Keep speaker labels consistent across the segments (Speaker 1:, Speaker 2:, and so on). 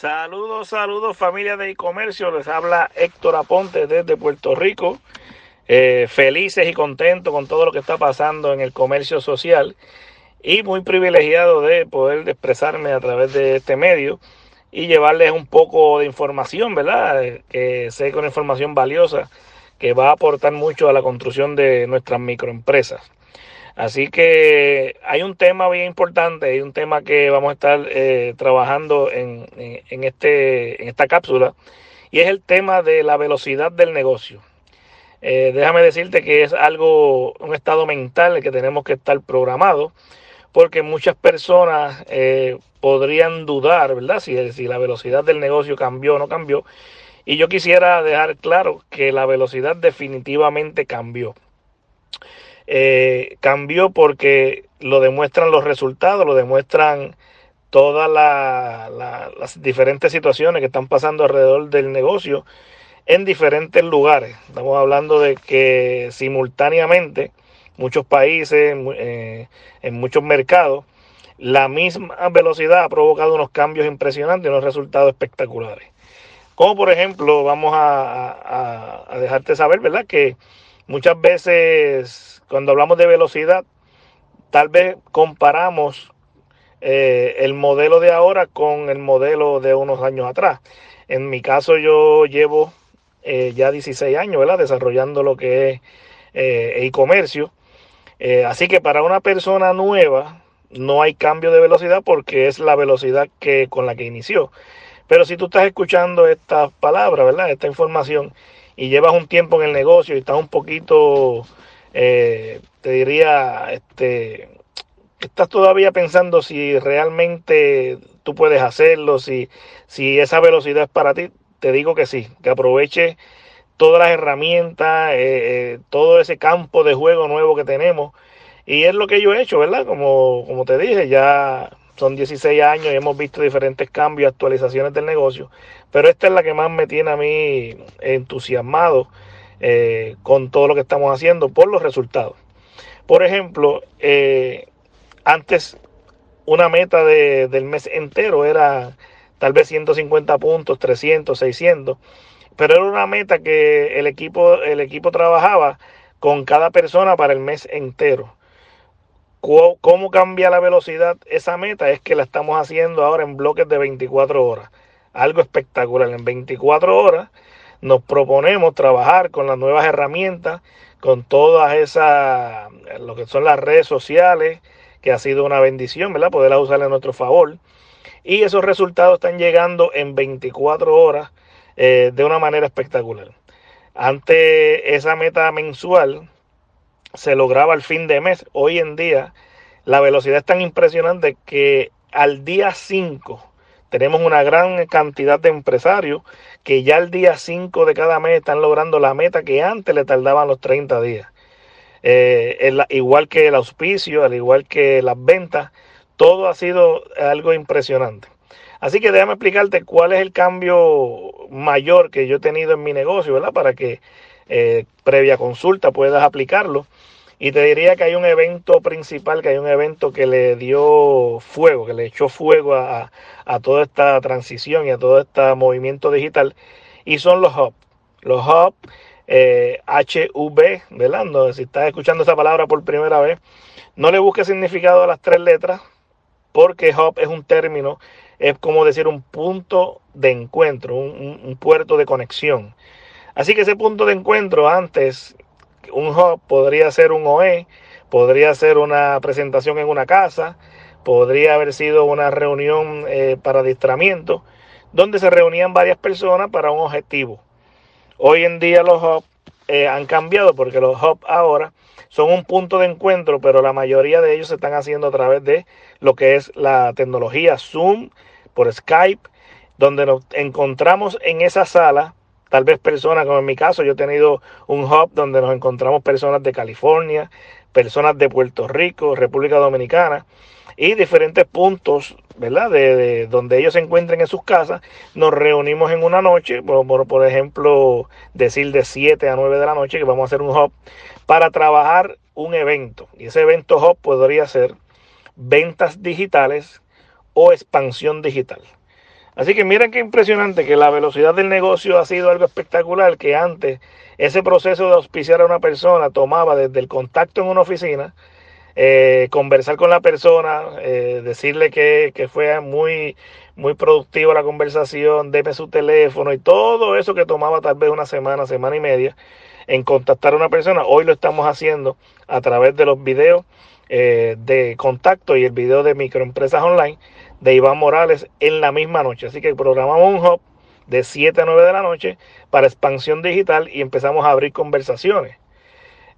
Speaker 1: Saludos, saludos familia de e-comercio. Les habla Héctor Aponte desde Puerto Rico. Eh, felices y contentos con todo lo que está pasando en el comercio social y muy privilegiado de poder expresarme a través de este medio y llevarles un poco de información, ¿verdad? Que sé que es una información valiosa que va a aportar mucho a la construcción de nuestras microempresas. Así que hay un tema bien importante, hay un tema que vamos a estar eh, trabajando en, en, este, en esta cápsula y es el tema de la velocidad del negocio. Eh, déjame decirte que es algo, un estado mental que tenemos que estar programado, porque muchas personas eh, podrían dudar, ¿verdad? Si, si la velocidad del negocio cambió o no cambió. Y yo quisiera dejar claro que la velocidad definitivamente cambió. Eh, cambió porque lo demuestran los resultados, lo demuestran todas las diferentes situaciones que están pasando alrededor del negocio en diferentes lugares. Estamos hablando de que simultáneamente muchos países, eh, en muchos mercados, la misma velocidad ha provocado unos cambios impresionantes y unos resultados espectaculares. Como por ejemplo, vamos a, a dejarte saber, ¿verdad? Que muchas veces cuando hablamos de velocidad, tal vez comparamos eh, el modelo de ahora con el modelo de unos años atrás. En mi caso yo llevo eh, ya 16 años ¿verdad? desarrollando lo que es eh, e-comercio. así que para una persona nueva no hay cambio de velocidad porque es la velocidad que, con la que inició. Pero si tú estás escuchando esta palabra, ¿verdad? esta información, y llevas un tiempo en el negocio y estás un poquito eh, te diría, este, estás todavía pensando si realmente tú puedes hacerlo, si, si esa velocidad es para ti, te digo que sí, que aproveche todas las herramientas, eh, eh, todo ese campo de juego nuevo que tenemos. Y es lo que yo he hecho, ¿verdad? Como, como te dije, ya son 16 años y hemos visto diferentes cambios, actualizaciones del negocio, pero esta es la que más me tiene a mí entusiasmado eh, con todo lo que estamos haciendo por los resultados. Por ejemplo, eh, antes una meta del mes entero era tal vez 150 puntos, 300, 600, pero era una meta que el equipo, el equipo trabajaba con cada persona para el mes entero. ¿Cómo cambia la velocidad esa meta? Es que la estamos haciendo ahora en bloques de 24 horas. Algo espectacular. En 24 horas nos proponemos trabajar con las nuevas herramientas, con todas esas, lo que son las redes sociales, que ha sido una bendición, ¿verdad? Poderlas usar a nuestro favor. Y esos resultados están llegando en 24 horas eh, de una manera espectacular. Ante esa meta mensual se lograba al fin de mes. Hoy en día la velocidad es tan impresionante que al día 5 tenemos una gran cantidad de empresarios que ya el día 5 de cada mes están logrando la meta que antes le tardaban los 30 días. Eh, igual que el auspicio, al igual que las ventas, todo ha sido algo impresionante. Así que déjame explicarte cuál es el cambio mayor que yo he tenido en mi negocio, ¿verdad? Para que eh, previa consulta puedas aplicarlo. Y te diría que hay un evento principal, que hay un evento que le dio fuego, que le echó fuego a, toda esta transición y a todo este movimiento digital, y son los hubs. Los hubs, eh, HV, ¿verdad? si estás escuchando esa palabra por primera vez, no le busques significado a las tres letras, porque hub es un término, es como decir un punto de encuentro, un puerto de conexión. Así que ese punto de encuentro antes un hub podría ser un OE, podría ser una presentación en una casa, podría haber sido una reunión eh, para distramiento, donde se reunían varias personas para un objetivo. Hoy en día los hubs eh, han cambiado porque los hubs ahora son un punto de encuentro, pero la mayoría de ellos se están haciendo a través de lo que es la tecnología Zoom, por Skype, donde nos encontramos en esa sala tal vez personas, como en mi caso, yo he tenido un hub donde nos encontramos personas de California, personas de Puerto Rico, República Dominicana y diferentes puntos, ¿verdad? De, donde ellos se encuentren en sus casas, nos reunimos en una noche, por, por ejemplo, decir de 7 a 9 de la noche, que vamos a hacer un hub para trabajar un evento. Y ese evento hub podría ser ventas digitales o expansión digital. Así que miren qué impresionante que la velocidad del negocio ha sido algo espectacular, que antes ese proceso de auspiciar a una persona tomaba desde el contacto en una oficina, eh, conversar con la persona, eh, decirle que, que, fue muy, muy productiva la conversación, deme su teléfono y todo eso que tomaba tal vez una semana, semana y media en contactar a una persona. Hoy lo estamos haciendo a través de los videos eh, de contacto y el video de microempresas online de Iván Morales en la misma noche. Así que programamos un hub de 7 a 9 de la noche para expansión digital y empezamos a abrir conversaciones.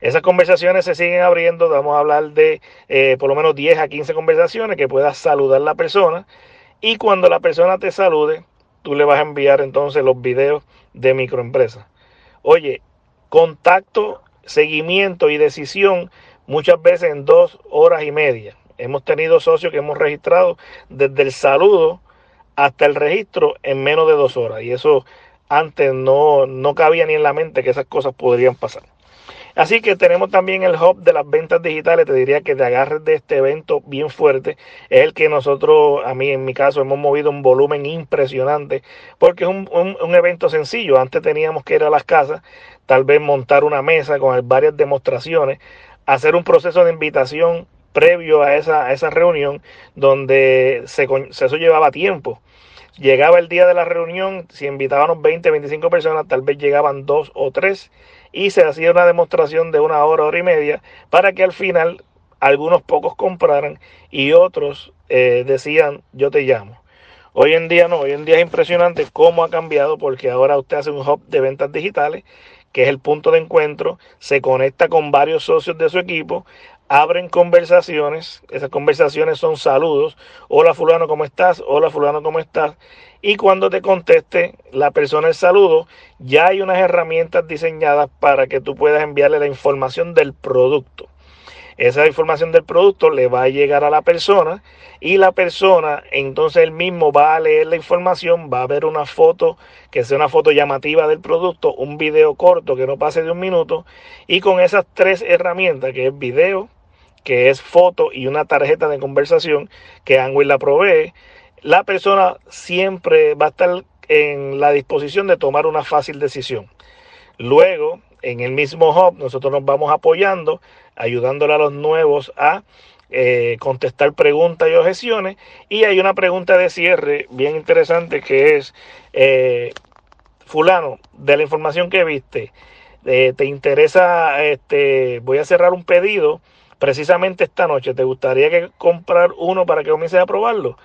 Speaker 1: Esas conversaciones se siguen abriendo, vamos a hablar de eh, por lo menos 10 a 15 conversaciones que puedas saludar a la persona y cuando la persona te salude, tú le vas a enviar entonces los videos de microempresa. Oye, contacto, seguimiento y decisión muchas veces en dos horas y media. Hemos tenido socios que hemos registrado desde el saludo hasta el registro en menos de dos horas. Y eso antes no, no cabía ni en la mente que esas cosas podrían pasar. Así que tenemos también el hub de las ventas digitales. Te diría que te agarres de este evento bien fuerte. Es el que nosotros, a mí en mi caso, hemos movido un volumen impresionante porque es un, un evento sencillo. Antes teníamos que ir a las casas, tal vez montar una mesa con varias demostraciones, hacer un proceso de invitación previo a esa, esa reunión donde se, eso llevaba tiempo. Llegaba el día de la reunión, si invitábamos 20, 25 personas, tal vez llegaban dos o tres y se hacía una demostración de una hora, hora y media para que al final algunos pocos compraran y otros eh, decían yo te llamo. Hoy en día no, hoy en día es impresionante cómo ha cambiado porque ahora usted hace un hub de ventas digitales que es el punto de encuentro, se conecta con varios socios de su equipo, abren conversaciones, esas conversaciones son saludos, hola fulano, ¿cómo estás? Hola fulano, ¿cómo estás? Y cuando te conteste la persona el saludo, ya hay unas herramientas diseñadas para que tú puedas enviarle la información del producto. Esa información del producto le va a llegar a la persona y la persona entonces él mismo va a leer la información, va a ver una foto que sea una foto llamativa del producto, un video corto que no pase de un minuto y con esas tres herramientas que es video, que es foto y una tarjeta de conversación que Angwin la provee, la persona siempre va a estar en la disposición de tomar una fácil decisión. Luego, en el mismo hub, nosotros nos vamos apoyando, ayudándole a los nuevos a eh, contestar preguntas y objeciones. Y hay una pregunta de cierre bien interesante que es, eh, fulano, de la información que viste, eh, ¿te interesa, este, voy a cerrar un pedido? precisamente esta noche, ¿te gustaría que comprar uno para que comiences a probarlo?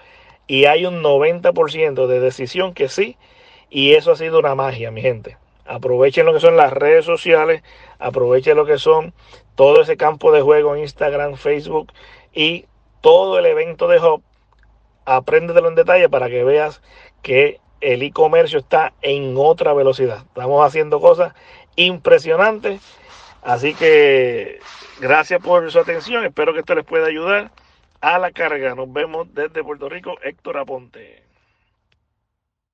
Speaker 1: Y hay un 90% de decisión que sí, y eso ha sido una magia, mi gente. Aprovechen lo que son las redes sociales, aprovechen lo que son todo ese campo de juego Instagram, Facebook y todo el evento de Hub. Apréndetelo en detalle para que veas que el e-comercio está en otra velocidad. Estamos haciendo cosas impresionantes. Así que Gracias por su atención. Espero que esto les pueda ayudar a la carga. Nos vemos desde Puerto Rico, Héctor Aponte.